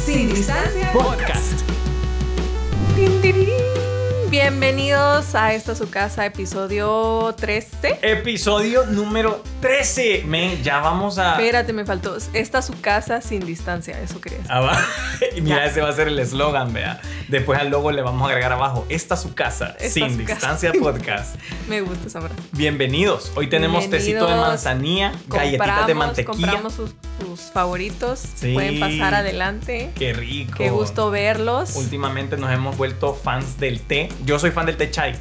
Sin distancia Podcast. Bienvenidos a esta su casa, episodio 13. Episodio número 13. Men, ya vamos a. Espérate, me faltó. Esta su casa sin distancia, eso querías. Ah, va. Y mira, ese va a ser el eslogan, vea. Después al logo le vamos a agregar abajo. Esta su casa, Esta sin su casa. distancia podcast. Me gusta esa frase. Bienvenidos. Hoy tenemos tecito de manzanilla, galletitas de mantequilla. Compramos sus, sus favoritos. Sí. Pueden pasar adelante. Qué rico. Qué gusto verlos. Últimamente nos hemos vuelto fans del té. Yo soy fan del té chai.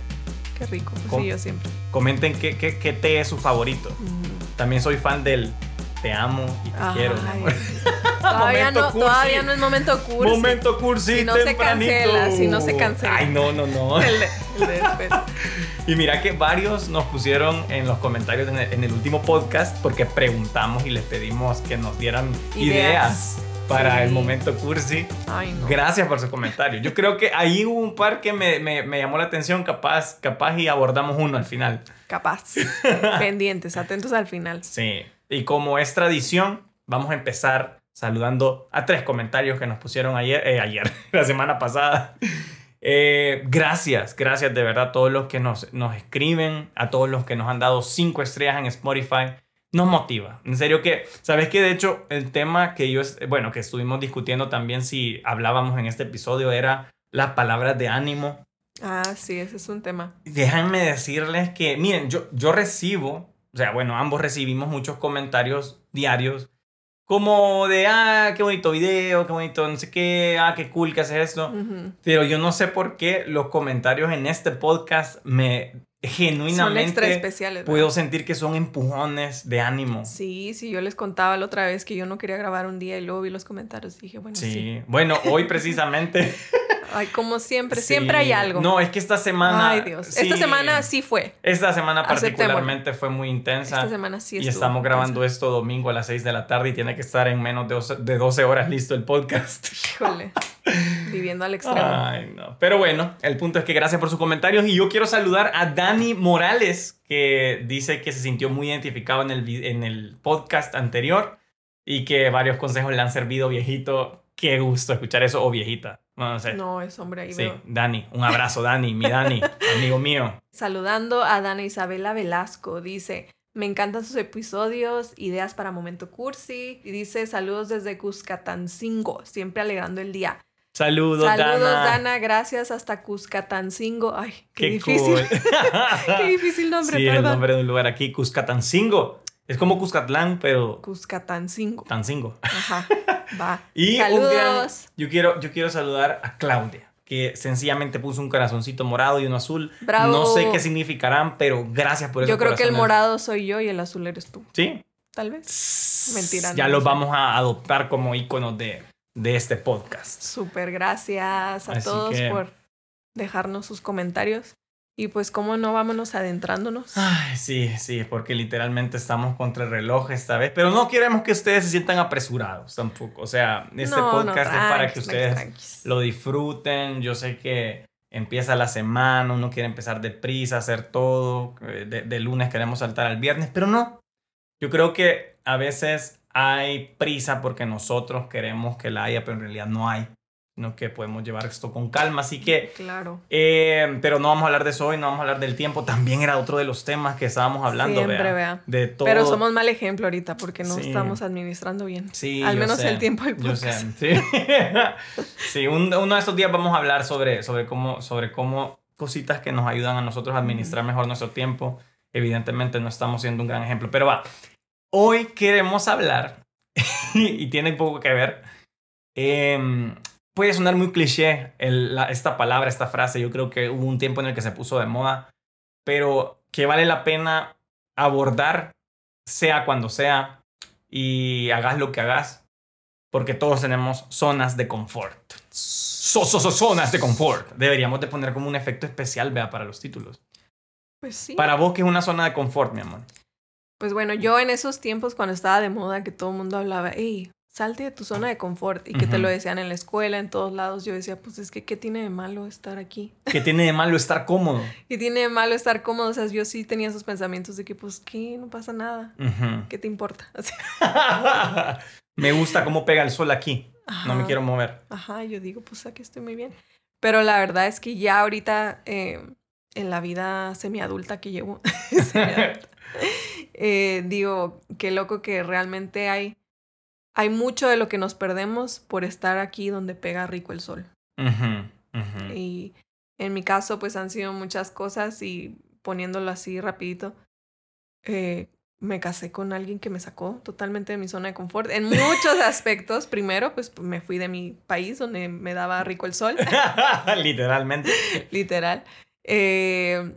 Qué rico. Pues sí, yo siempre. Comenten qué, qué, qué té es su favorito. Mm. También soy fan del te amo y te Ay. quiero. Todavía Momento no, cursi. todavía no es momento cursi. Momento cursi Si no se tempranito. cancela, si no se cancela. Ay, no, no, no. El de, el de después. Y mira que varios nos pusieron en los comentarios en el, en el último podcast porque preguntamos y les pedimos que nos dieran ideas, Ideas. Para Sí. el momento cursi. Ay, no. Gracias por su comentario. Yo creo que ahí hubo un par que me, me- me llamó la atención, capaz, capaz y abordamos uno al final. Capaz. Pendientes, atentos al final. Sí. Y como es tradición, vamos a empezar saludando a tres comentarios que nos pusieron ayer, eh, ayer, la semana pasada. Eh, gracias, gracias de verdad a todos los que nos, nos escriben, a todos los que nos han dado cinco estrellas en Spotify. Nos motiva. En serio que, ¿sabes que De hecho, el tema que yo, bueno, que estuvimos discutiendo también si hablábamos en este episodio era las palabras de ánimo. Ah, sí, ese es un tema. Déjenme decirles que, miren, yo, yo recibo, o sea, bueno, ambos recibimos muchos comentarios diarios, como de, ah, qué bonito video, qué bonito, no sé qué, ah, qué cool que haces esto. Pero yo no sé por qué los comentarios en este podcast me Son genuinamente extra especiales. ¿verdad? puedo sentir que son empujones de ánimo. Sí, sí, yo les contaba la otra vez que yo no quería grabar un día y luego vi los comentarios y dije, bueno, sí. Sí. Bueno, hoy precisamente. Ay, como siempre, Sí. siempre hay algo. No, es que esta semana. Ay, Dios. Esta sí. semana sí fue. Esta semana particularmente fue muy intensa. Esta semana sí y estamos grabando intensa. esto domingo a las 6 de la tarde y tiene que estar en menos de 12, de 12 horas listo el podcast. Híjole. Viviendo al extremo. Ay, no. Pero bueno, el punto es que gracias por sus comentarios y yo quiero saludar a Dani Morales que dice que se sintió muy identificado en el, en el podcast anterior y que varios consejos le han servido, viejito. Qué gusto escuchar eso, o viejita. No, no sé. No, es hombre ahí sí, veo. Dani, un abrazo, Dani, mi Dani, amigo mío. Saludando a Dana Isabela Velasco, dice, me encantan sus episodios, ideas para Momento Cursi, y dice, saludos desde Cuscatancingo, siempre alegrando el día. Saludos, Saludos, Dana. Dana, gracias hasta Cuscatancingo. Ay, qué, Qué difícil. cool. qué difícil nombre, sí, el nombre de un lugar aquí, Cuscatancingo. Es como Cuscatlán, pero Cuscatancingo. Tancingo. Ajá, va. Y un gran- yo, quiero, yo quiero saludar a Claudia, que sencillamente puso un corazoncito morado y uno azul. Bravo. No sé qué significarán, pero gracias por eso. Yo creo que el morado soy yo y el azul eres tú, Sí. tal vez. Mentira, Ya no los sé. vamos a adoptar como iconos de, de este podcast. Súper gracias a Así todos que- por dejarnos sus comentarios. Y pues, ¿cómo no vámonos adentrándonos? Ay, sí, sí, porque literalmente estamos contra el reloj esta vez, pero no queremos que ustedes se sientan apresurados tampoco. O sea, este No, no, podcast es para que ustedes lo disfruten. Yo sé que empieza la semana, uno quiere empezar deprisa, hacer todo. eh, De, de lunes queremos saltar al viernes, pero no. Yo creo que a veces hay prisa porque nosotros queremos que la haya, pero en realidad no hay. Sino que podemos llevar esto con calma. Así que Claro. eh, pero no vamos a hablar de eso hoy, no vamos a hablar del tiempo. También era otro de los temas que estábamos hablando. Siempre, vea, vea. De todo. Pero somos mal ejemplo ahorita porque no Sí. estamos administrando bien. Sí, Al menos sé, el tiempo del Yo sé, podcast. sí. sí, un- uno de estos días vamos a hablar sobre, sobre, cómo, sobre cómo cositas que nos ayudan a nosotros a administrar mejor nuestro tiempo. Evidentemente no estamos siendo un gran ejemplo, pero va. Hoy queremos hablar, y tiene un poco que ver, em, puede sonar muy cliché el- la- esta palabra, esta frase. Yo creo que hubo un tiempo en el que se puso de moda, pero que vale la pena abordar, sea cuando sea, y hagas lo que hagas, porque todos tenemos zonas de confort. So- so- so- zonas de confort. Deberíamos de poner como un efecto especial, vea, para los títulos. Pues sí. Para vos, ¿qué es una zona de confort, mi amor? Pues bueno, yo en esos tiempos cuando estaba de moda que todo el mundo hablaba, hey, salte de tu zona de confort y que te lo decían en la escuela, en todos lados, yo decía, pues es que, ¿qué tiene de malo estar aquí? ¿Qué tiene de malo estar cómodo? ¿Qué tiene de malo estar cómodo? O sea, yo sí tenía esos pensamientos de que, pues, ¿qué? No pasa nada. ¿Qué te importa? Me gusta cómo pega el sol aquí. no me quiero mover. Ajá, yo digo, pues aquí estoy muy bien. Pero la verdad es que ya ahorita, eh, en la vida semiadulta que llevo, semiadulta, eh, digo, qué loco que realmente hay, hay mucho de lo que nos perdemos por estar aquí donde pega rico el sol. Y en mi caso, pues han sido muchas cosas y poniéndolo así rapidito, eh, me casé con alguien que me sacó totalmente de mi zona de confort en muchos aspectos. Primero, pues me fui de mi país donde me daba rico el sol, Literalmente. literal. Eh,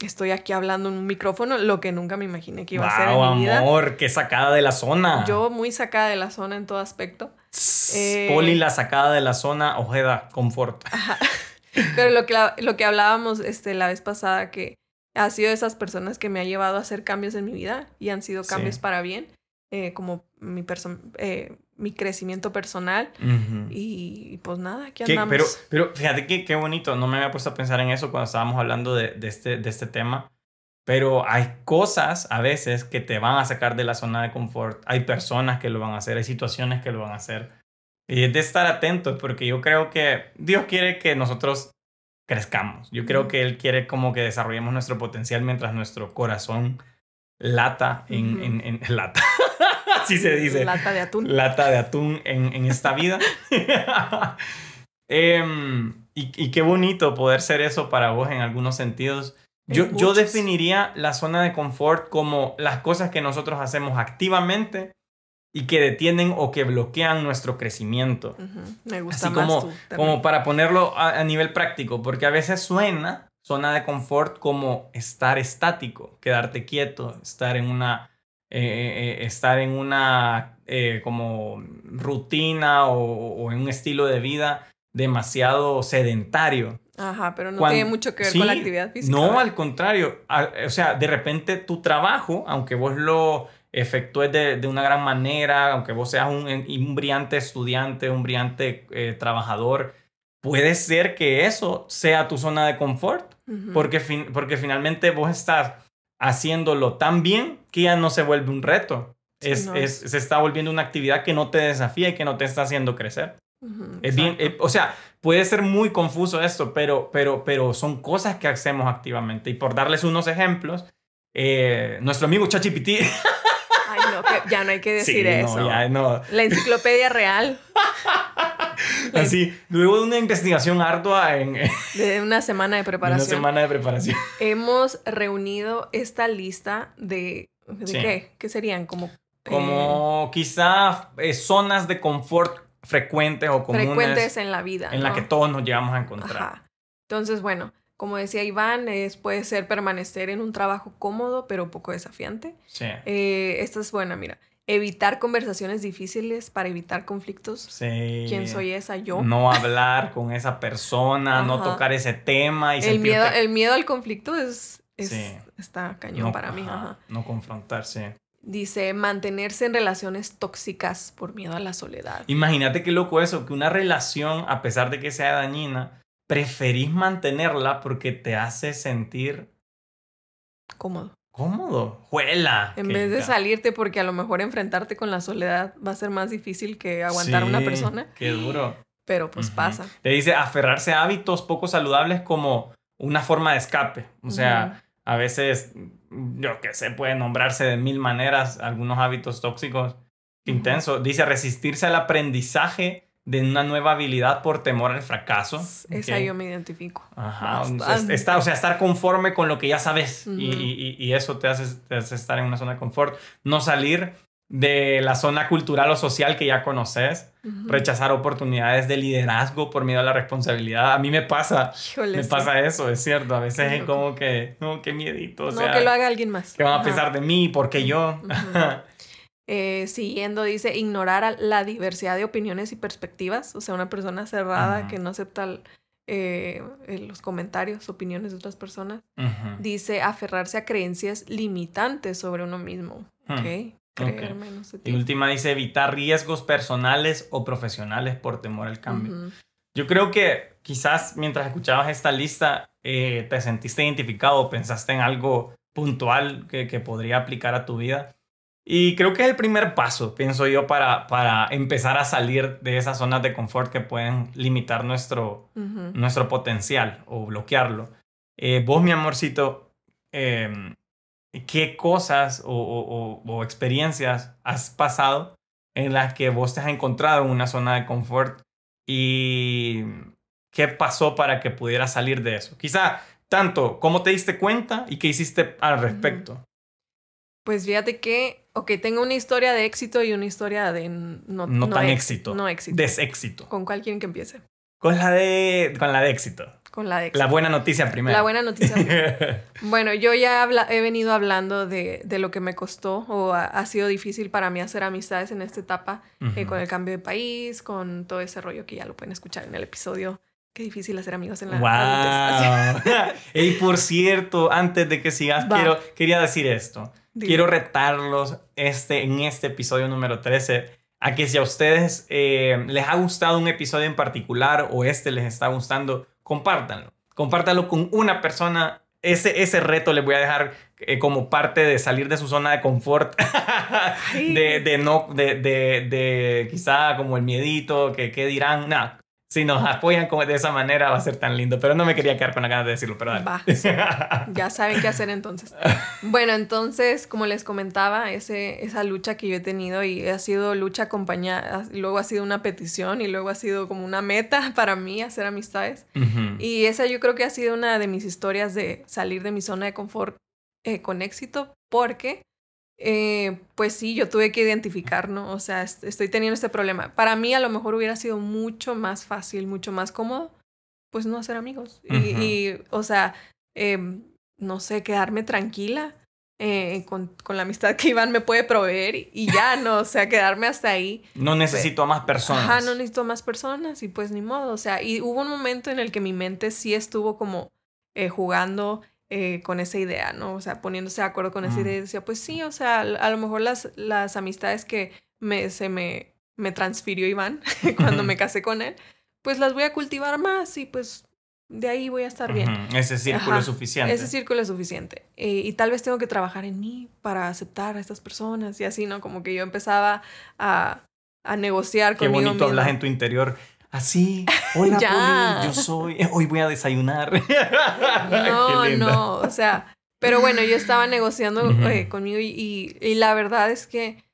estoy aquí hablando en un micrófono, lo que nunca me imaginé que iba a ser en Wow, mi vida. amor, qué sacada de la zona. Yo muy sacada de la zona en todo aspecto. Tss, eh, Poli, la sacada de la zona, Ojeda, confort. Pero lo que, lo que hablábamos este, la vez pasada, que ha sido de esas personas que me ha llevado a hacer cambios en mi vida y han sido cambios Sí. para bien, eh, como mi, perso- eh, mi crecimiento personal. Y, y pues nada, aquí ¿Qué? andamos. Pero, pero fíjate que qué bonito, no me había puesto a pensar en eso cuando estábamos hablando de, de este, de este tema, pero hay cosas a veces que te van a sacar de la zona de confort, hay personas que lo van a hacer, hay situaciones que lo van a hacer, y es de estar atentos, porque yo creo que Dios quiere que nosotros crezcamos, yo creo que Él quiere como que desarrollemos nuestro potencial mientras nuestro corazón lata en, Ujú. en, en lata, así se dice Lata de atún. lata de atún en, en esta vida. Em, y, y qué bonito poder ser eso para vos en algunos sentidos. Yo, yo definiría la zona de confort como las cosas que nosotros hacemos activamente y que detienen o que bloquean nuestro crecimiento. Ujú, Me gusta Así más como, tú como para ponerlo a, a nivel práctico, porque a veces suena zona de confort como estar estático, quedarte quieto, estar en una, eh, eh, eh, estar en una eh, como rutina o, o en un estilo de vida demasiado sedentario. Ajá, pero no tiene mucho que ver Sí, con la actividad física. No, ¿verdad? al contrario. O sea, de repente tu trabajo, aunque vos lo efectúes de, de una gran manera, aunque vos seas un, un brillante estudiante, un brillante trabajador, puede ser que eso sea tu zona de confort, porque, fin- porque finalmente vos estás haciéndolo tan bien que ya no se vuelve un reto. Sí, es, no. es- se está volviendo una actividad que no te desafía y que no te está haciendo crecer. Ujú, Es bien, eh, o sea, puede ser muy confuso esto, pero, pero, pero son cosas que hacemos activamente. Y por darles unos ejemplos, eh, nuestro amigo ChatGPT. Ya no hay que decir Sí, eso. no, ya, no. La enciclopedia real Así, luego de una investigación ardua en, de una semana de una preparación. semana de preparación. hemos reunido esta lista de... ¿De Sí. qué? ¿Qué serían? Como... eh, Como quizá eh, zonas de confort frecuentes o comunes frecuentes en la vida. en la ¿no? que todos nos llegamos a encontrar. Ajá. Entonces, bueno, como decía Iván, es, puede ser permanecer en un trabajo cómodo, pero poco desafiante. Sí. Eh, esta es buena, mira. Evitar conversaciones difíciles para evitar conflictos. Sí. ¿Quién soy esa? Yo. No hablar con esa persona, no tocar ese tema y el, miedo, el miedo al conflicto es, es- Sí. está cañón no, para mí. ajá, ajá. No confrontarse. Dice mantenerse en relaciones tóxicas por miedo a la soledad. Imagínate qué loco eso, que una relación, a pesar de que sea dañina, preferís mantenerla porque te hace sentir Cómodo. cómodo. ¡Juela! En vez de ca- salirte porque a lo mejor enfrentarte con la soledad va a ser más difícil que aguantar a una persona, Qué duro. pero pues pasa. Te dice aferrarse a hábitos poco saludables como una forma de escape. O sea, a veces, yo qué sé, puede nombrarse de mil maneras algunos hábitos tóxicos. Qué Ujú. Intenso. Dice resistirse al aprendizaje de una nueva habilidad por temor al fracaso. Esa Ok. yo me identifico. Ajá, Bastante. es- está, o sea, estar conforme con lo que ya sabes Ujú. y, y- y eso te hace, te hace estar en una zona de confort. No salir de la zona cultural o social que ya conoces. Ujú. Rechazar oportunidades de liderazgo por miedo a la responsabilidad. A mí me pasa, Híjole, me sí. pasa eso, es cierto. A veces es como que, no, qué miedito. O no, sea, que lo haga alguien más. ¿qué van a pensar de mí? ¿Por qué yo? Ujú. Eh, siguiendo, dice ignorar la diversidad de opiniones y perspectivas. O sea, una persona cerrada que no acepta eh, los comentarios, opiniones de otras personas. Dice aferrarse a creencias limitantes sobre uno mismo. Ok. Creer menos de Y ti. última dice evitar riesgos personales o profesionales por temor al cambio. Yo creo que quizás mientras escuchabas esta lista eh, te sentiste identificado, pensaste en algo puntual que, que podría aplicar a tu vida. Y creo que es el primer paso, pienso yo, para, para empezar a salir de esas zonas de confort que pueden limitar nuestro, nuestro potencial o bloquearlo. Eh, vos, mi amorcito, em, ¿qué cosas o, o, experiencias has pasado en las que vos te has encontrado en una zona de confort y qué pasó para que pudieras salir de eso? Quizá tanto cómo te diste cuenta y qué hiciste al respecto. Pues fíjate que, ok, tengo una historia de éxito y una historia de no, no, tan éxito. No éxito. Deséxito. ¿Con cuál quieren que empiece? Con la de, con la de éxito. Con la de éxito. La buena noticia primero. La buena noticia. bueno, yo ya he venido hablando de, de, lo que me costó o ha, sido difícil para mí hacer amistades en esta etapa, eh, con el cambio de país, con todo ese rollo que ya lo pueden escuchar en el episodio Qué difícil hacer amigos en la wow. Y por cierto, antes de que sigas, quiero, quería decir esto. Quiero retarlos este, en este episodio número 13 a que si a ustedes eh, les ha gustado un episodio en particular o este les está gustando, compártanlo. Compártanlo con una persona. Ese, ese reto les voy a dejar eh, como parte de salir de su zona de confort. de, de, no, de, de, de, quizá como el miedito, que qué dirán. Nada, si nos apoyan como de esa manera va a ser tan lindo. Pero no me quería quedar con la ganas de decirlo, pero Va, ya saben qué hacer entonces. Bueno, entonces, como les comentaba, ese, esa lucha que yo he tenido y ha sido lucha acompañada, luego ha sido una petición y luego ha sido como una meta para mí hacer amistades. Y esa yo creo que ha sido una de mis historias de salir de mi zona de confort eh, con éxito porque eh, pues sí, yo tuve que identificar, ¿no? O sea, estoy teniendo este problema. Para mí a lo mejor hubiera sido mucho más fácil, mucho más cómodo, pues no hacer amigos. y, o sea, em, no sé, quedarme tranquila eh, con, con, la amistad que Iván me puede proveer y, ya, ¿no? O sea, quedarme hasta ahí. No necesito a más personas. Ajá, no necesito a más personas y pues ni modo. O sea, y hubo un momento en el que mi mente sí estuvo como eh, jugando eh, con esa idea, ¿no? O sea, poniéndose de acuerdo con esa idea y decía, pues sí, o sea, a lo mejor las, las amistades que me, se me, me transfirió Iván cuando me casé con él, pues las voy a cultivar más y pues de ahí voy a estar bien. Ese círculo es suficiente. Ese círculo es suficiente. Eh, y tal vez tengo que trabajar en mí para aceptar a estas personas y así, ¿no? Como que yo empezaba a, a negociar Qué bonito hablas en tu interior. Así, hola ya. yo soy, hoy voy a desayunar. No, no, o sea, pero bueno, yo estaba negociando eh, conmigo y, y, la verdad es que,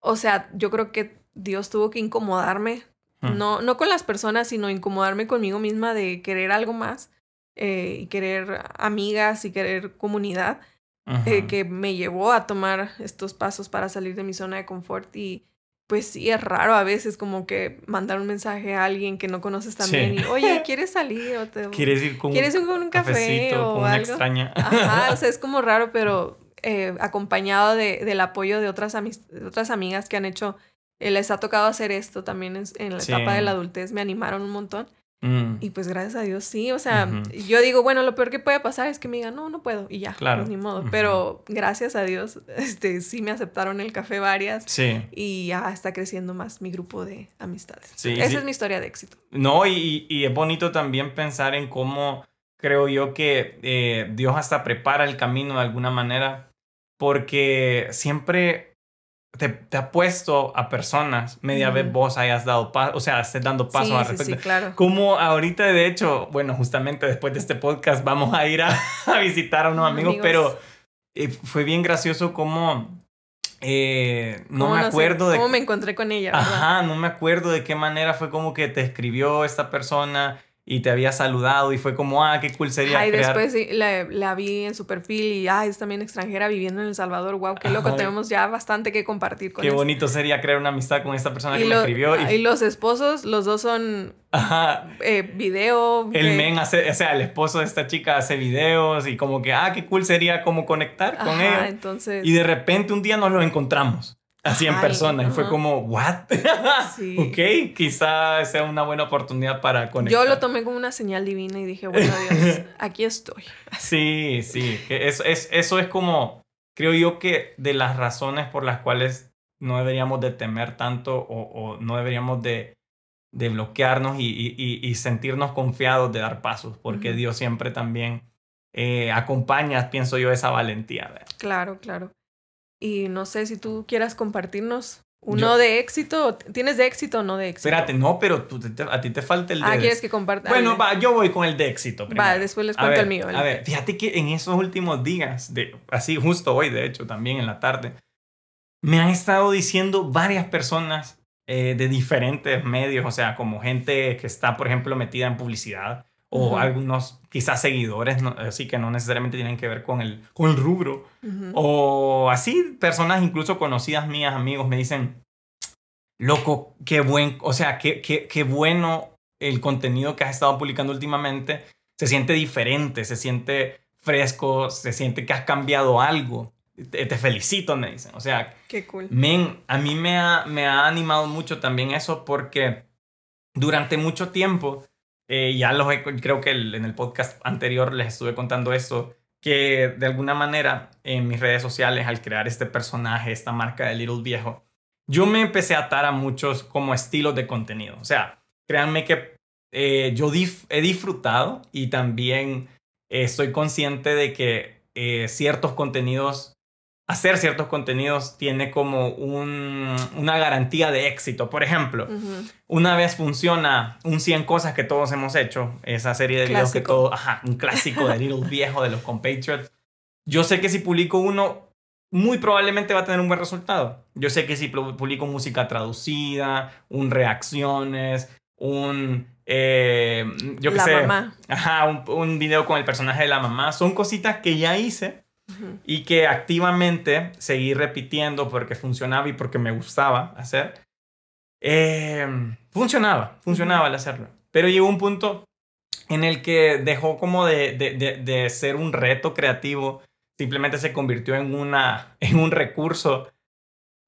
o sea, yo creo que Dios tuvo que incomodarme, no, no con las personas, sino incomodarme conmigo misma de querer algo más eh, y querer amigas y querer comunidad, eh, que me llevó a tomar estos pasos para salir de mi zona de confort y pues sí, es raro a veces como que mandar un mensaje a alguien que no conoces también y, oye, ¿quieres salir? O te, ¿Quieres ir con, ¿quieres ir con un café o con una extraña? Ajá, o sea, es como raro, pero eh, acompañado de, del apoyo de otras, de otras amigas que han hecho, eh, les ha tocado hacer esto también en, la etapa de la adultez, me animaron un montón. Mm. Y pues gracias a Dios sí, o sea, yo digo, bueno, lo peor que puede pasar es que me digan, no, no puedo y ya, claro. pues ni modo. Pero gracias a Dios, este, sí me aceptaron el café varias sí. y ya está creciendo más mi grupo de amistades. Sí, Esa es mi historia de éxito. No, y, y, es bonito también pensar en cómo creo yo que eh, Dios hasta prepara el camino de alguna manera, porque siempre te, ha puesto a personas media vez vos hayas dado paso, o sea, estés dando paso al respecto. Sí, claro. Como ahorita, de hecho, bueno, justamente después de este podcast vamos a ir a, visitar a unos amigos, pero eh, fue bien gracioso como... Eh, no me acuerdo de... ¿Cómo me encontré con ella? Ajá, no me acuerdo de qué manera fue como que te escribió esta persona y te había saludado y fue como, ah, qué cool sería. Ay, después la, vi en su perfil y, ah, es también extranjera viviendo en El Salvador. Wow, qué loco, tenemos ya bastante que compartir con Qué bonito sería crear una amistad con esta persona que me escribió. Y... y... los esposos, los dos son Ajá. Eh, video. El men hace, o sea, el esposo de esta chica hace videos y como que, ah, qué cool sería como conectar con él. entonces. Y de repente un día nos lo encontramos así en persona. Y fue como, ¿what? Sí. ok, quizá sea una buena oportunidad para conectar. Yo lo tomé como una señal divina y dije, bueno, Dios, aquí estoy. sí, sí. Eso es, eso es como, creo yo que de las razones por las cuales no deberíamos de temer tanto o, no deberíamos de, de bloquearnos y, y, y, sentirnos confiados de dar pasos, porque Dios siempre también eh, acompaña, pienso yo, esa valentía. Claro, claro. Y no sé si tú quieras compartirnos uno de éxito. ¿Tienes de éxito o no de éxito? Espérate, no, pero tú, a ti te falta el de... Ah, ¿quieres que comparta? Bueno, va, yo voy con el de éxito. Primero. Va, después les cuento el mío. a ver, fíjate que en esos últimos días, de, así justo hoy, de hecho, también en la tarde, me han estado diciendo varias personas eh, de diferentes medios, o sea, como gente que está, por ejemplo, metida en publicidad o algunos quizás seguidores, así que no necesariamente tienen que ver con el, con el rubro, o así personas incluso conocidas mías, amigos, me dicen, loco, qué buen, o sea, qué, qué, qué bueno el contenido que has estado publicando últimamente, se siente diferente, se siente fresco, se siente que has cambiado algo. Te, felicito, me dicen. O sea, qué cool. Men, a mí me ha, me ha animado mucho también eso porque durante mucho tiempo eh, ya los creo que en el podcast anterior les estuve contando esto, que de alguna manera en mis redes sociales, al crear este personaje, esta marca de Little Viejo, yo me empecé a atar a muchos como estilos de contenido. O sea, créanme que eh, yo he disfrutado y también estoy consciente de que eh, ciertos contenidos hacer ciertos contenidos tiene como una garantía de éxito. Por ejemplo, una vez funciona un 100 cosas que todos hemos hecho, esa serie de videos que todo, ajá, un clásico de Little Viejo de los compatriots. Yo sé que si publico uno, muy probablemente va a tener un buen resultado. Yo sé que si publico música traducida, un reacciones, un eh, yo qué sé, mamá. ajá, un, un video con el personaje de la mamá, son cositas que ya hice y que activamente seguí repitiendo porque funcionaba y porque me gustaba hacer. Em, funcionaba, funcionaba al hacerlo. Pero llegó un punto en el que dejó como de, de, de, ser un reto creativo, simplemente se convirtió en, una, en un recurso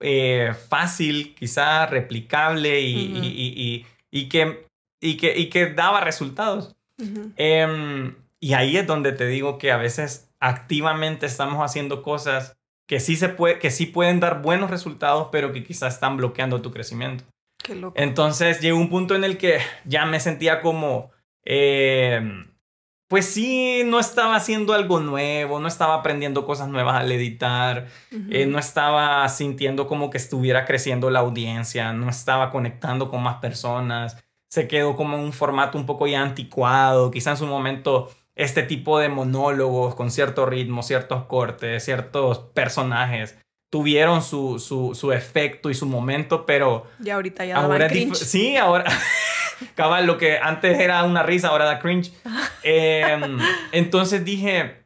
eh, fácil, quizá replicable y, y, y, que, y, que, y que daba resultados. Em, y ahí es donde te digo que a veces activamente estamos haciendo cosas que sí, se puede, que sí pueden dar buenos resultados, pero que quizás están bloqueando tu crecimiento. Qué loco. Entonces llegó un punto en el que ya me sentía como, eh, pues sí, no estaba haciendo algo nuevo, no estaba aprendiendo cosas nuevas al editar, eh, no estaba sintiendo como que estuviera creciendo la audiencia, no estaba conectando con más personas, se quedó como en un formato un poco ya anticuado, quizá en su momento este tipo de monólogos con cierto ritmo, ciertos cortes, ciertos personajes tuvieron su, su, su efecto y su momento, pero... Ya ahorita ya ahora cringe. Sí, ahora... Cabal, lo que antes era una risa, ahora da cringe. Em, entonces dije,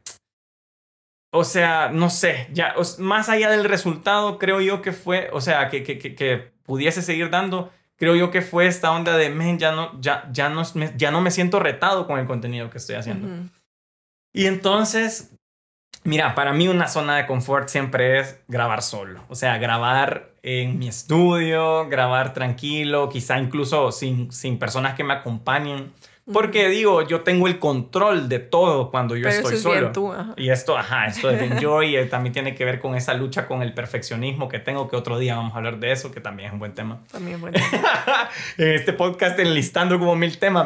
o sea, no sé, ya, más allá del resultado, creo yo que fue, o sea, que, que, que, pudiese seguir dando, creo yo que fue esta onda de, men, ya no, ya, ya, no, ya no me siento retado con el contenido que estoy haciendo. Y entonces, mira, para mí una zona de confort siempre es grabar solo. O sea, grabar en mi estudio, grabar tranquilo, quizá incluso sin, sin personas que me acompañen. Porque digo, yo tengo el control de todo cuando yo estoy solo. Y esto, ajá, esto es de enjoy y también tiene que ver con esa lucha con el perfeccionismo que tengo, que otro día vamos a hablar de eso, que también es un buen tema. También es buen tema. en este podcast enlistando como mil temas,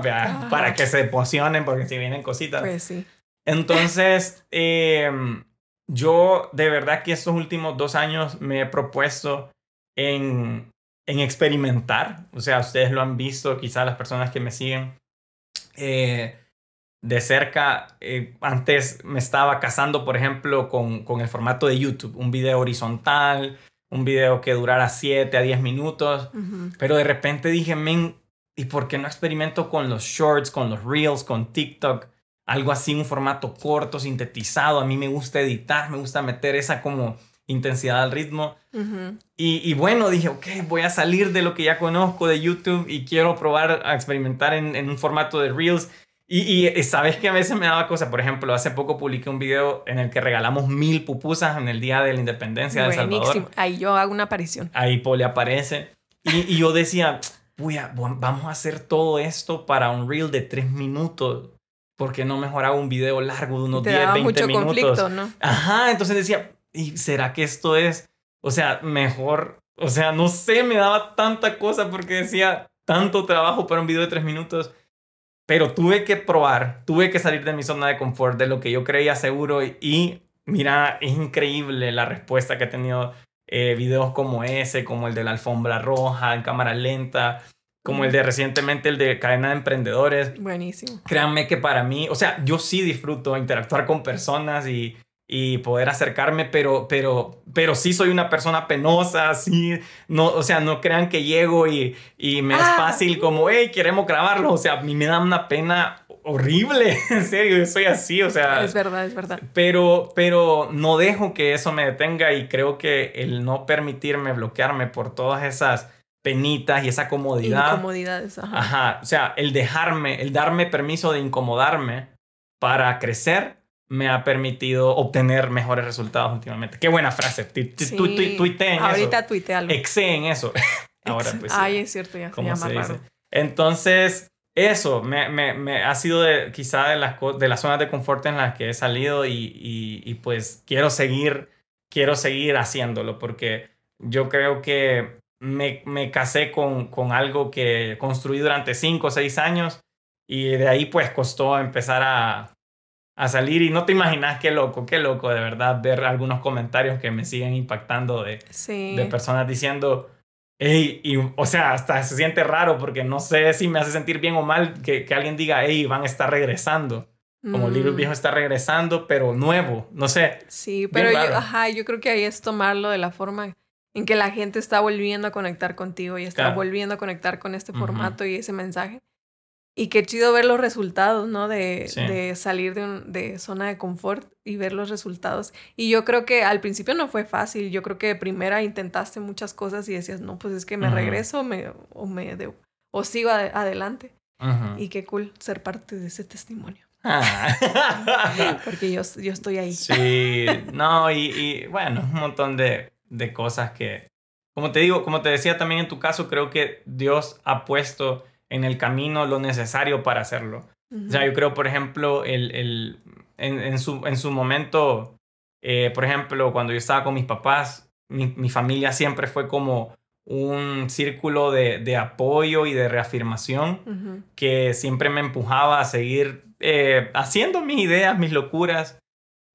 para que se emocionen, porque si vienen cositas. Pues sí. Entonces, em, yo de verdad que estos últimos dos años me he propuesto en, en experimentar. O sea, ustedes lo han visto, quizás las personas que me siguen eh, de cerca, eh, antes me estaba casando, por ejemplo, con, con, el formato de YouTube, un video horizontal, un video que durara 7 a 10 minutos, pero de repente dije, men, ¿y por qué no experimento con los shorts, con los reels, con TikTok? Algo así, un formato corto, sintetizado. A mí me gusta editar, me gusta meter esa como intensidad al ritmo. y, bueno, dije, ok, voy a salir de lo que ya conozco de YouTube y quiero probar a experimentar en, un formato de Reels. Y, y, sabes que a veces me daba cosa, por ejemplo, hace poco publiqué un video en el que regalamos mil pupusas en el Día de la Independencia de El Salvador. Ahí yo hago una aparición. Ahí Poli aparece. Y, yo decía, vamos a hacer todo esto para un reel de tres minutos. porque no mejoraba un video largo de unos 10, 20 mucho minutos? Conflicto, ¿no? Ajá, entonces decía, ¿y será que esto es, o sea, mejor? O sea, no sé, me daba tanta cosa porque decía tanto trabajo para un video de tres minutos. Pero tuve que probar, tuve que salir de mi zona de confort, de lo que yo creía seguro y mira, es increíble la respuesta que ha tenido eh, videos como ese, como el de la alfombra roja en cámara lenta, como el de recientemente el de cadena de emprendedores. Buenísimo. Créanme que para mí, o sea, yo sí disfruto interactuar con personas y, y poder acercarme, pero, pero, pero sí soy una persona penosa, sí, no, o sea, no crean que llego y, y me es Ah. fácil como, hey, queremos grabarlo, o sea, a mí me da una pena horrible, en serio, yo soy así, o sea, Es verdad, es verdad. pero, pero no dejo que eso me detenga y creo que el no permitirme bloquearme por todas esas penitas y esa comodidad. Incomodidades, ajá. Ajá, o sea, el dejarme, el darme permiso de incomodarme para crecer me ha permitido obtener mejores resultados últimamente. Qué buena frase. Tuiteen Ahorita eso. tuitealo. Exceden eso. Ahora pues. Ay, es cierto, ya se ¿Cómo llama raro. Entonces, eso me, me- me ha sido de, quizá de las, de las zonas de confort en las que he salido y, y- y, pues quiero seguir, quiero seguir haciéndolo porque yo creo que me, me casé con, con algo que construí durante cinco o seis años y de ahí pues costó empezar a, a salir y no te imaginas qué loco, qué loco de verdad ver algunos comentarios que me siguen impactando de, Sí. de personas diciendo, hey, y, o sea, hasta se siente raro porque no sé si me hace sentir bien o mal que, que alguien diga, hey, Iván está regresando. Como Mm, Little Viejo está regresando, pero nuevo, no sé. Sí, pero yo, ajá, yo creo que ahí es tomarlo de la forma en que la gente está volviendo a conectar contigo y está Claro. volviendo a conectar con este formato y ese mensaje. Y qué chido ver los resultados, ¿no? De, Sí. de salir de, un- de zona de confort y ver los resultados. Y yo creo que al principio no fue fácil. Yo creo que de primera intentaste muchas cosas y decías, no, pues es que me Ujú. regreso o, me, o, me de- o sigo ade- adelante. Ujú. Y qué cool ser parte de ese testimonio. Ah. Porque yo, yo estoy ahí. sí, no, y, y, bueno, un montón de, de cosas que, como te digo, como te decía también en tu caso, creo que Dios ha puesto en el camino lo necesario para hacerlo. O sea, yo creo, por ejemplo, el, el, en, en, su, en su momento, eh, por ejemplo, cuando yo estaba con mis papás, mi, mi familia siempre fue como un círculo de, de apoyo y de reafirmación que siempre me empujaba a seguir eh, haciendo mis ideas, mis locuras.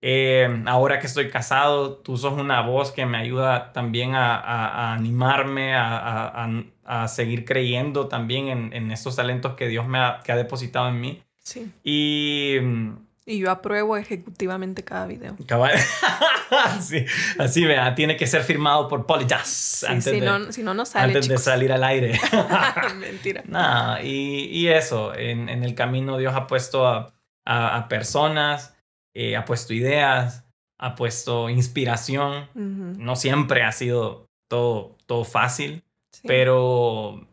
Eh, ahora que estoy casado, tú sos una voz que me ayuda también a, a- a animarme, a, a- seguir creyendo también en, en estos talentos que Dios me ha, que ha depositado en mí. Sí. Y... mm, Y yo apruebo ejecutivamente cada video. cabal- sí, así vea, tiene que ser firmado por Polyjazz Sí, antes, si, de, no, si no, no sale. antes de chicos. salir al aire. Mentira. Nah, y, y eso, en, en el camino Dios ha puesto a, a- a personas, eh, ha puesto ideas, ha puesto inspiración. Ujú, No siempre ha sido todo, todo fácil, sí. pero,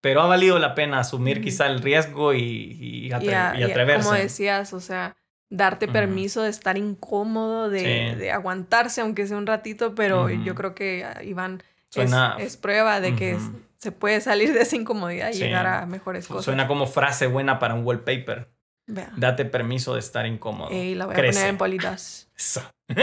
pero ha valido la pena asumir quizá el riesgo y, y, atre- Y a- y y atreverse. como decías, o sea, darte permiso de estar incómodo, de, Sí. de aguantarse, aunque sea un ratito, pero yo creo que ah, Iván es, es prueba de que es- se puede salir de esa incomodidad y Sí. llegar a mejores cosas. Suena como frase buena para un wallpaper. Vea. Date permiso de estar incómodo. Ey, la voy a Crece. poner en politas. Eso.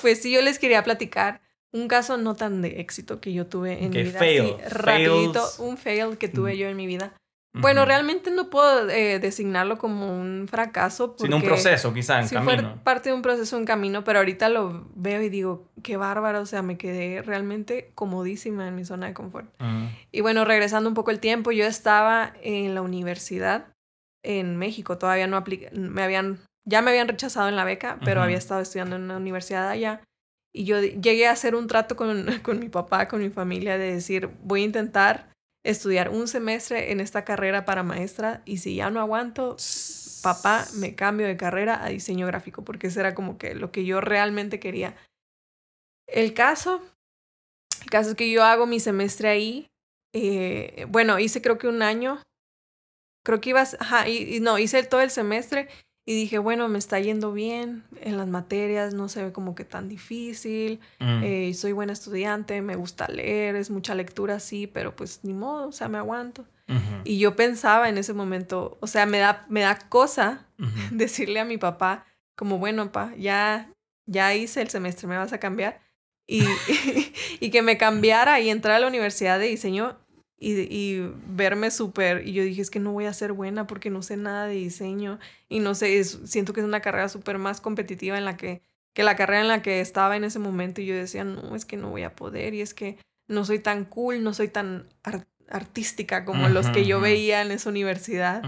Pues sí, yo les quería platicar un caso no tan de éxito que yo tuve en mi vida. fail. rapidito, un fail que tuve Ujú. yo en mi vida. Bueno, realmente no puedo eh, designarlo como un fracaso. Sino un proceso, quizá, en sí camino. fue parte de un proceso en camino, pero ahorita lo veo y digo, qué bárbaro, o sea, me quedé realmente comodísima en mi zona de confort. Y bueno, regresando un poco el tiempo, yo estaba en la universidad en México, todavía no apliqué, me habían, ya me habían rechazado en la beca, pero había estado estudiando en una universidad allá. Y yo llegué a hacer un trato con, con mi papá, con mi familia, de decir, voy a intentar estudiar un semestre en esta carrera para maestra y si ya no aguanto, papá, me cambio de carrera a diseño gráfico, porque eso era como que lo que yo realmente quería. El caso, el caso es que yo hago mi semestre ahí. eh, bueno, hice creo que un año. Creo que ibas, ajá, y no, hice todo el semestre y dije, bueno, me está yendo bien en las materias, no se ve como que tan difícil, Mm. eh, soy buena estudiante, me gusta leer, es mucha lectura, sí, pero pues ni modo, o sea, me aguanto. Y yo pensaba en ese momento, o sea, me da, me da cosa decirle a mi papá, como, bueno, pa, ya, ya hice el semestre, me vas a cambiar. Y, y que me cambiara y entrar a la universidad de diseño y, y verme súper, y yo dije, es que no voy a ser buena porque no sé nada de diseño y no sé, es- siento que es una carrera súper más competitiva en la que, que la carrera en la que estaba en ese momento y yo decía, no, es que no voy a poder y es que no soy tan cool, no soy tan ar- artística como los que yo veía en esa universidad.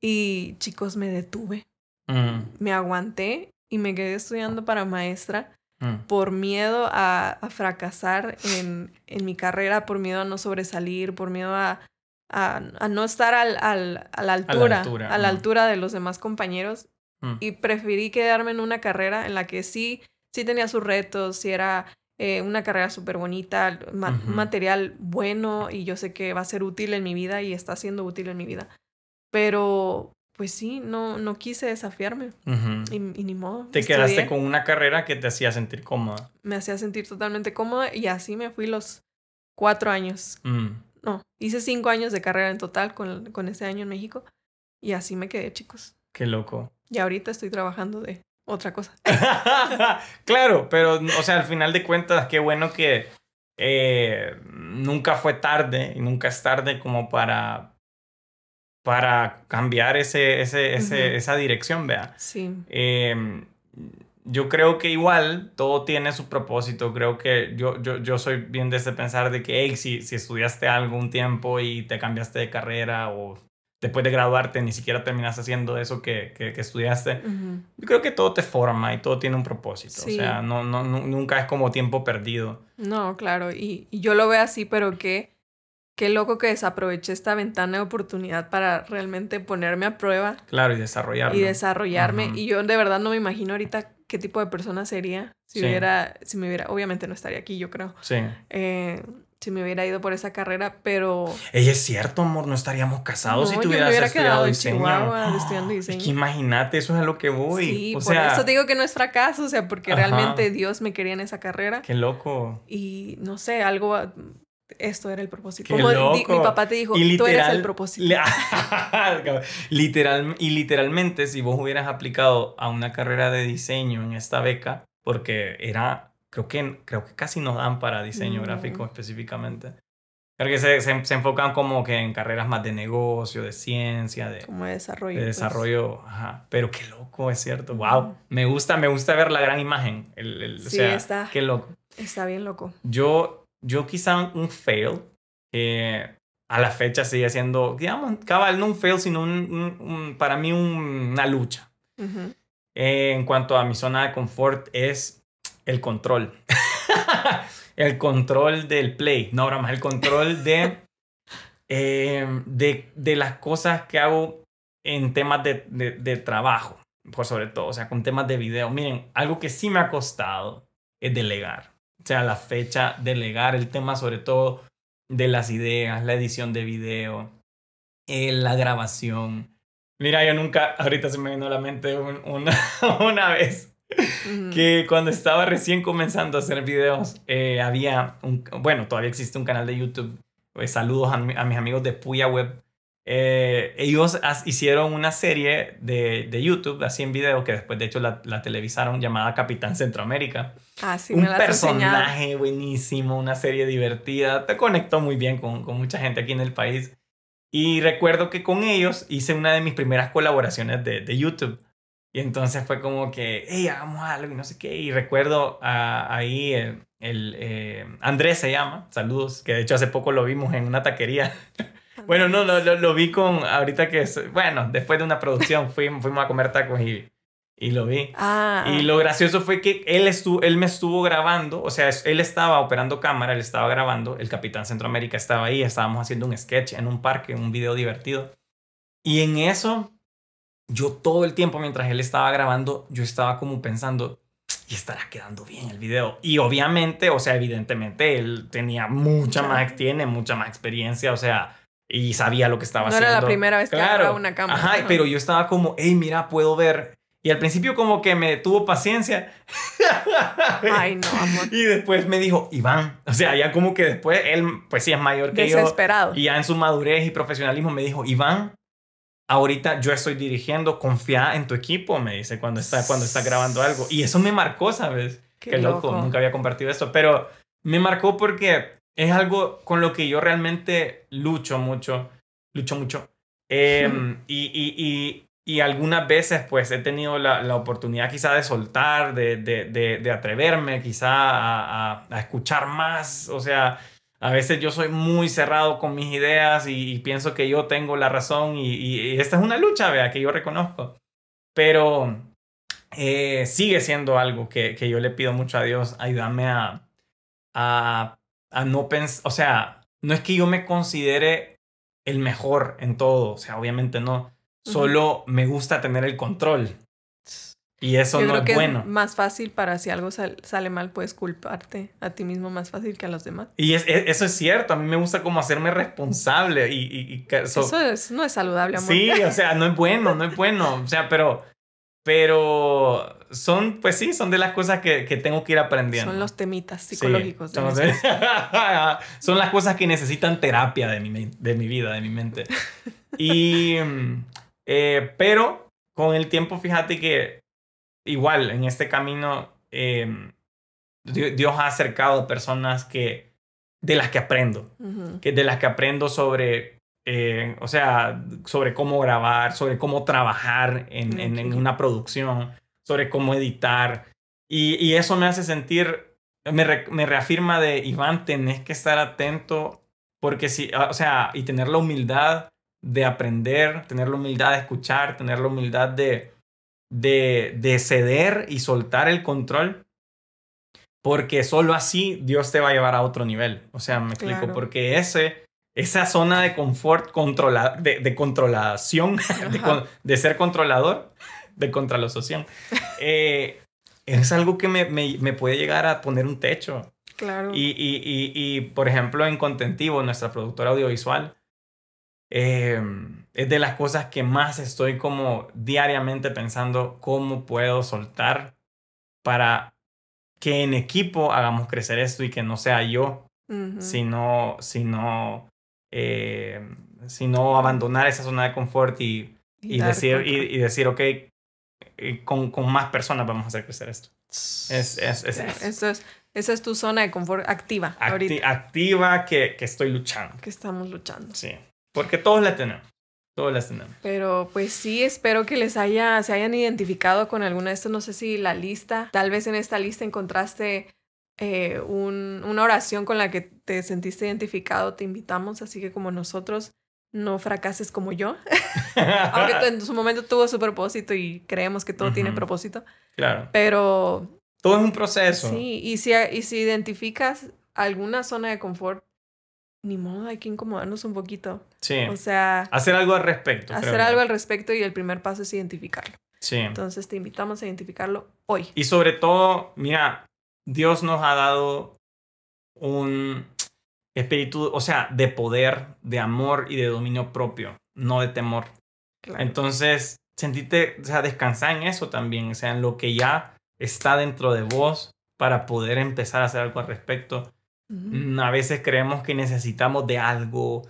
Y chicos, me detuve, Mm, me aguanté y me quedé estudiando para maestra mm. por miedo a, a fracasar en, en mi carrera, por miedo a no sobresalir, por miedo a, a, a no estar al, al- a la altura, a la altura, altura, de los demás compañeros. Mm. Y preferí quedarme en una carrera en la que sí, sí tenía sus retos, sí era eh, una carrera súper bonita, ma- material bueno y yo sé que va a ser útil en mi vida y está siendo útil en mi vida. Pero, pues sí, no, no quise desafiarme y, y ni modo. Te quedaste con una carrera que te hacía sentir cómoda. me hacía sentir totalmente cómoda y así me fui los cuatro años. Mm. No, hice cinco años de carrera en total con, con ese año en México y así me quedé, chicos. Qué loco. Y ahorita estoy trabajando de otra cosa. claro, pero, o sea, al final de cuentas, qué bueno que eh, nunca fue tarde y nunca es tarde como para, para cambiar ese, ese, ese, esa dirección, vea. Sí, Eh, yo creo que igual todo tiene su propósito. Creo que yo, yo, yo soy bien de ese pensar de que, hey, si, si estudiaste algo un tiempo y te cambiaste de carrera o después de graduarte ni siquiera terminaste haciendo eso que, que, que estudiaste, yo creo que todo te forma y todo tiene un propósito. Sí. O sea, no, no, nu- nunca es como tiempo perdido. no, claro, y, y yo lo veo así, pero qué, qué loco que desaproveché esta ventana de oportunidad para realmente ponerme a prueba Claro, y desarrollarlo. y desarrollarme. Y yo de verdad no me imagino ahorita qué tipo de persona sería si Sí. hubiera, si me hubiera, obviamente no estaría aquí, yo creo, Sí. eh, si me hubiera ido por esa carrera, pero Ey, es cierto, amor, no estaríamos casados si No, hubieras hubiera estudiado diseño. Chihuahua estudiando Es diseño. que imagínate, eso es a lo que voy. sí, o por sea, eso te digo que no es fracaso, o sea, porque Ajá. realmente Dios me quería en esa carrera qué loco. y no sé, algo, esto era el propósito. Qué Como di- loco. mi papá te dijo, Y tú eres literal- el propósito. Le- Literal, y literalmente, si vos hubieras aplicado a una carrera de diseño en esta beca, porque era, creo que, creo que casi nos dan para diseño Mm. gráfico específicamente. Creo que se, se, se enfocan como que en carreras más de negocio, de ciencia, de, Como de desarrollo. de pues. desarrollo. Ajá. Pero qué loco, es cierto. Wow. Me gusta, me gusta ver la gran imagen. El, el- o Sí, sea, está. qué loco. Está bien loco. Yo, yo quizá un fail, que a la fecha sigue siendo, digamos, cabal, no un fail, sino un, un- un- para mí un- una lucha. Eh, en cuanto a mi zona de confort es el control. el control del play, no, broma, el control de, eh, de, de las cosas que hago en temas de, de, de trabajo, por sobre todo, o sea, con temas de video. Miren, algo que sí me ha costado es delegar. O sea, la fecha, delegar el tema sobre todo de las ideas, la edición de video, eh, la grabación. Mira, yo nunca, ahorita se me vino a la mente un- una, una vez que cuando estaba recién comenzando a hacer videos, eh, había un, bueno, todavía existe un canal de YouTube. eh, saludos a, a mis amigos de Puya Web. Eh, ellos as- hicieron una serie de, de YouTube, así en video, que después de hecho la, la televisaron llamada Capitán Centroamérica. Ah, sí, un me has enseñado. personaje buenísimo, una serie divertida. Te conectó muy bien con, con mucha gente aquí en el país. Y recuerdo que con ellos hice una de mis primeras colaboraciones de, de YouTube. Y entonces fue como que, hey, hagamos algo y no sé qué. Y recuerdo ah, ahí el, el, eh, Andrés se llama, saludos, que de hecho hace poco lo vimos en una taquería. Bueno, no, lo, lo, lo vi con, ahorita que, es- bueno, después de una producción fuimos, fuimos a comer tacos y, y lo vi. Ah, Y lo gracioso fue que él, estuvo, él me estuvo grabando, o sea, él estaba operando cámara, él estaba grabando, el Capitán Centroamérica estaba ahí, estábamos haciendo un sketch en un parque, un video divertido. Y en eso, yo todo el tiempo mientras él estaba grabando, yo estaba como pensando, y estará quedando bien el video. Y obviamente, o sea, evidentemente, él tenía mucha más, tiene mucha más experiencia, o sea, y sabía lo que estaba no haciendo. era la primera vez que Claro. agarraba una cámara. Ajá, pero yo estaba como, hey, mira, puedo ver. Y al principio como que me tuvo paciencia. Ay, no, amor. Y después me dijo, Iván. O sea, ya como que después él, pues sí, es mayor que yo. Desesperado. Y ya en su madurez y profesionalismo me dijo, Iván, ahorita yo estoy dirigiendo, confía en tu equipo, me dice cuando está, cuando está grabando algo. Y eso me marcó, ¿sabes? Qué, loco. nunca había compartido esto. Pero me marcó porque es algo con lo que yo realmente lucho mucho, lucho mucho. Em, y, y, y, y, algunas veces pues he tenido la, la oportunidad quizá de soltar, de, de, de, de atreverme quizá a, a, a, escuchar más. O sea, a veces yo soy muy cerrado con mis ideas y, pienso que yo tengo la razón y, esta es una lucha, vea, que yo reconozco. Pero eh, sigue siendo algo que, que, yo le pido mucho a Dios, ayúdame a, a, a no pensar, o sea, no es que yo me considere el mejor en todo, o sea, obviamente no, solo me gusta tener el control. Y eso no es bueno. Es más fácil para si algo sale mal, puedes culparte a ti mismo más fácil que a los demás. Y es, eso es cierto. A mí me gusta como hacerme responsable. Y, y, eso no es saludable, amor. Sí, o sea, no es bueno, no es bueno. O sea, pero pero son, pues sí, son de las cosas que, que tengo que ir aprendiendo. Son los temitas psicológicos. son, son, las cosas que necesitan terapia de mi, de mi vida, de mi mente. Y, eh, pero con el tiempo, fíjate que igual en este camino, eh, Dios ha acercado personas que, de las que aprendo, que de las que aprendo sobre eh, o sea, sobre cómo grabar, sobre cómo trabajar en, en, una producción, sobre cómo editar. Y, y eso me hace sentir, me, me, reafirma de, Iván, tenés que estar atento porque si, ah, o sea, y tener la humildad de aprender, tener la humildad de escuchar, tener la humildad de, de, de ceder y soltar el control. Porque solo así Dios te va a llevar a otro nivel. O sea, me explico, porque ese esa zona de confort, controla, de, de controlación, de, de, ser controlador, de contralosación, eh, es algo que me, me, me, puede llegar a poner un techo. Claro. Y, y, y, y por ejemplo, en Contentivo, nuestra productora audiovisual, eh, es de las cosas que más estoy como diariamente pensando cómo puedo soltar para que en equipo hagamos crecer esto y que no sea yo, sino, sino eh, sino abandonar esa zona de confort y, y, decir, y, decir, ok, eh, con, con, más personas vamos a hacer crecer esto. Es, es, es, Eso es, esa es tu zona de confort activa. Activa que, que estoy luchando. Que estamos luchando. Sí, porque todos la tenemos. Todos las tenemos. Pero pues sí, espero que les haya, se hayan identificado con alguna de estas. No sé si la lista, tal vez en esta lista encontraste eh, un, una oración con la que te sentiste identificado, te invitamos, así que como nosotros, no fracases como yo, aunque en su momento tuvo su propósito y creemos que todo tiene propósito. Claro. Pero... Todo es un proceso. Sí, y si, y si identificas alguna zona de confort, ni modo, hay que incomodarnos un poquito. Sí. O sea... Hacer algo al respecto. Hacer algo al respecto y el primer paso es identificarlo. Sí. Entonces te invitamos a identificarlo hoy. Y sobre todo, mira, Dios nos ha dado un espíritu, o sea, de poder, de amor y de dominio propio, no de temor. Entonces, sentite, o sea, descansar en eso también, o sea, en lo que ya está dentro de vos para poder empezar a hacer algo al respecto. A veces creemos que necesitamos de algo,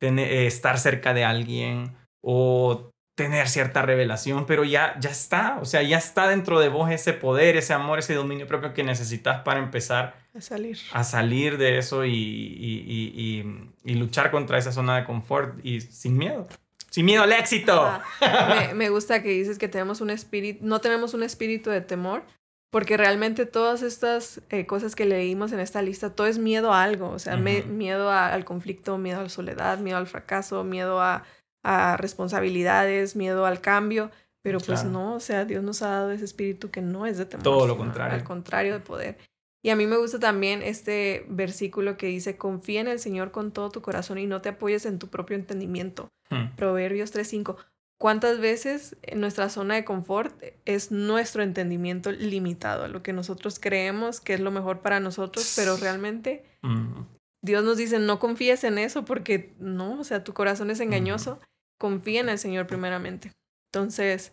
tener, estar cerca de alguien o tener cierta revelación, pero ya, ya está, o sea, ya está dentro de vos ese poder, ese amor, ese dominio propio que necesitas para empezar a salir, a salir de eso y, y, y, luchar contra esa zona de confort y sin miedo. Sin miedo al éxito. me, me, gusta que dices que tenemos un espíritu, no tenemos un espíritu de temor, porque realmente todas estas eh, cosas que leímos en esta lista, todo es miedo a algo, o sea, miedo al conflicto, miedo a la soledad, miedo al fracaso, miedo a a responsabilidades, miedo al cambio, pero pues no, o sea, Dios nos ha dado ese espíritu que no es de temor. Todo lo contrario. Al contrario de poder. Y a mí me gusta también este versículo que dice, confía en el Señor con todo tu corazón y no te apoyes en tu propio entendimiento. Hmm. Proverbios 3.5. ¿Cuántas veces en nuestra zona de confort es nuestro entendimiento limitado? Lo que nosotros creemos que es lo mejor para nosotros, pero realmente mm. Dios nos dice, no confíes en eso porque no, o sea, tu corazón es engañoso confía en el Señor primeramente. Entonces,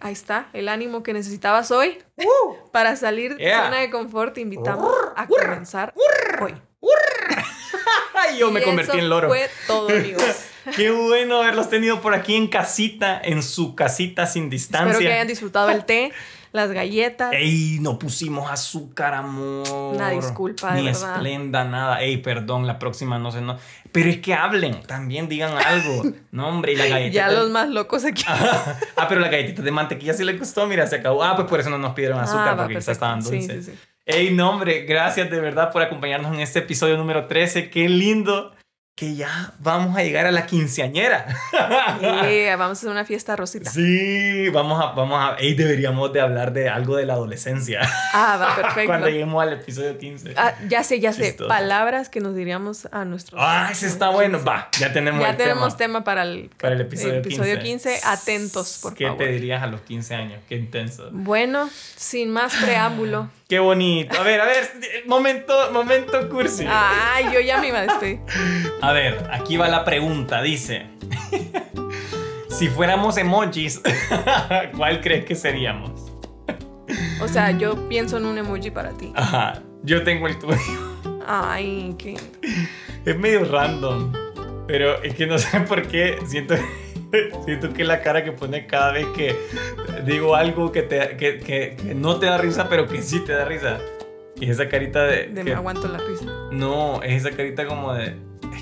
ahí está, el ánimo que necesitabas hoy uh, para salir de zona de confort. Te invitamos a comenzar hoy. Yo me convertí en loro. Fue todo, amigos. Qué bueno haberlos tenido por aquí en casita, en su casita sin distancia. Espero que hayan disfrutado el té, las galletas. Ey, no pusimos azúcar, amor. Una disculpa, de Ni verdad. esplenda, nada. Ey, perdón, la próxima no sé, no. Pero es que hablen, también digan algo. No, hombre, y la galletita. Ya los más locos aquí. ah, pero la galletita de mantequilla sí le gustó, mira, se acabó. Ah, pues por eso no nos pidieron azúcar, Ah, porque quizás estaban Sí, dulces. sí, sí. Ey, no, hombre, gracias de verdad por acompañarnos en este episodio número 13. Qué lindo que ya vamos a llegar a la quinceañera. Sí, vamos a hacer una fiesta rosita. Sí, vamos a, vamos a, ey, deberíamos de hablar de algo de la adolescencia. Ah, va, perfecto. Cuando lleguemos al episodio 15. Ah, ya sé, ya sé. Palabras que nos diríamos a nuestros. Ah, ese está bueno. Va, ya tenemos Ya el tenemos tema. tema para el, Para el episodio 15. 15. Atentos, por ¿Qué favor. te dirías a los 15 años? Qué intenso. Bueno, sin más preámbulo. Qué bonito. A ver, a ver, momento, momento cursi. Ay, yo ya me iba a despedir. A ver, aquí va la pregunta. Dice: Si fuéramos emojis, ¿cuál crees que seríamos? O sea, yo pienso en un emoji para ti. Ajá, yo tengo el tuyo. Ay, qué. Es medio random. Pero es que no sé por qué siento, siento que la cara que pone cada vez que digo algo que, te, que, que- que no te da risa, pero que sí te da risa. Y esa carita de... De que- me aguanto la risa. no, es esa carita como de...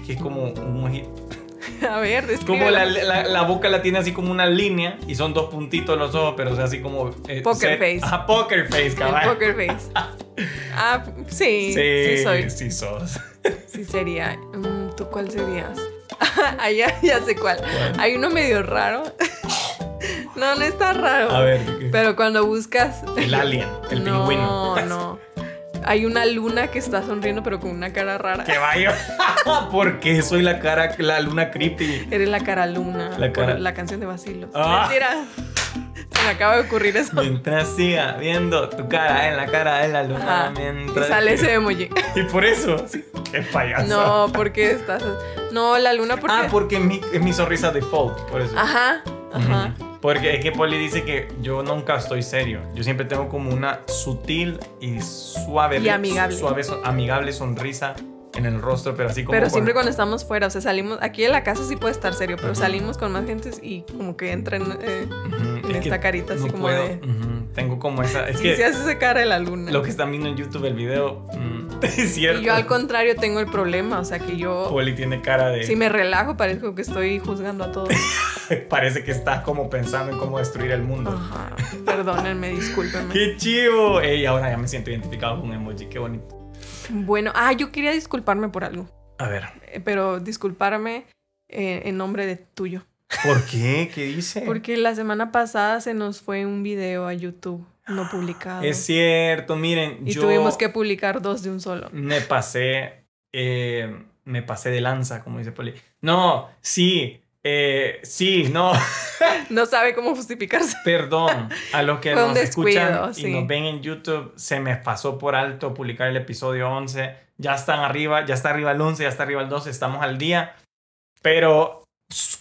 Que es como un. A ver, Como la, la, la boca la tiene así como una línea y son dos puntitos los ojos, pero o sea, así como... eh, Poker set- face. Ajá, poker face, cabrón. poker face. Ah, sí, sí, soy. Sí sos. Sí sería. Mm, ¿Tú cuál serías? ah, ya, ya sé cuál. ¿Cuál? Hay uno medio raro. no, no está raro. A ver, ¿qué? Pero cuando buscas. el alien, el no, pingüino. no. Hay una luna que está sonriendo, pero con una cara rara. Que vaya. Porque soy la cara, la luna creepy. Eres la cara luna. La cara- la canción de Basilos. Ah. Mentira. Se me acaba de ocurrir eso. Mientras siga viendo tu cara en la cara de la luna. Ajá. Y Mientras sale ese emoji. Y por eso. Es payaso. No, porque estás. No, la luna porque. Ah, porque mi, es mi sonrisa default. Por eso. Ajá, ajá. Porque es que Poli dice que yo nunca estoy serio. Yo siempre tengo como una sutil y suave. Y amigable. Suave, amigable sonrisa en el rostro, pero así como. Pero con- siempre cuando estamos fuera, o sea, salimos. Aquí en la casa sí puede estar serio, pero salimos con más gente y como que entran. Eh, es que esta carita así no como puedo. de- Tengo como esa. Es sí, que se hace esa cara de la luna. lo que están viendo en YouTube, el video, mm, es cierto. y yo al contrario tengo el problema, o sea, que yo. Poli tiene cara de. Si me relajo, parezco que estoy juzgando a todos. Parece que estás como pensando en cómo destruir el mundo. Ajá. Perdónenme, discúlpenme. ¡Qué chivo! Ey, ahora ya me siento identificado con un emoji, qué bonito. Bueno, ah, yo quería disculparme por algo, A ver, eh, pero disculparme eh, en nombre de tuyo. ¿Por qué? ¿Qué dice? Porque la semana pasada se nos fue un video a YouTube no publicado. Es cierto, miren, y yo tuvimos que publicar dos de un solo. me pasé, eh, me pasé de lanza, como dice Poli. No, sí, eh, sí, no, No sabe cómo justificarse. perdón. A los que nos escuchan descuido, y sí. nos ven en YouTube, se me pasó por alto publicar el episodio 11. Ya están arriba, ya está arriba el 11, ya está arriba el 12, estamos al día. Pero,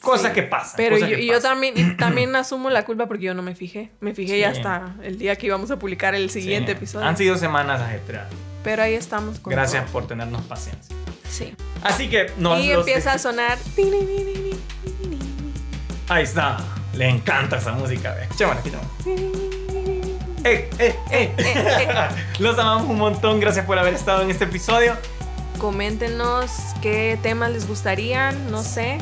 cosas Sí, que pasan. Pero yo, que y yo pasan. también, también asumo la culpa porque yo no me fijé. Me fijé ya Sí. hasta el día que íbamos a publicar el siguiente Sí. episodio. Han sido semanas ajetreadas. Pero ahí estamos con Gracias todo. por tenernos paciencia. Sí. Así que nos y los- empieza a sonar. Ahí está. Le encanta esa música. ve. Escuchémosla, escuchémosla. ¡Eh, eh, eh! Los amamos un montón. Gracias por haber estado en este episodio. Coméntenos qué temas les gustarían, no sé.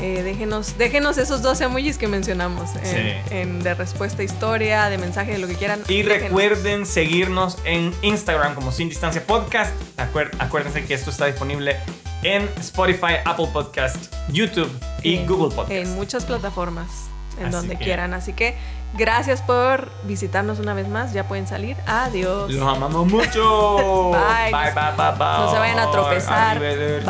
Eh, déjenos, déjenos esos dos emojis que mencionamos en, Sí. en de respuesta historia, de mensaje, de lo que quieran. Y Déjenos. recuerden seguirnos en Instagram como Sin Distancia Podcast. Acuer- acuérdense que esto está disponible en Spotify, Apple Podcast, YouTube y En- Google Podcast. En muchas plataformas, en Así donde que- quieran. Así que gracias por visitarnos una vez más. Ya pueden salir. Adiós. Los amamos mucho. Bye. Bye, bye, bye, bye. No se vayan a tropezar. Bye.